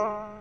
Oh. Uh...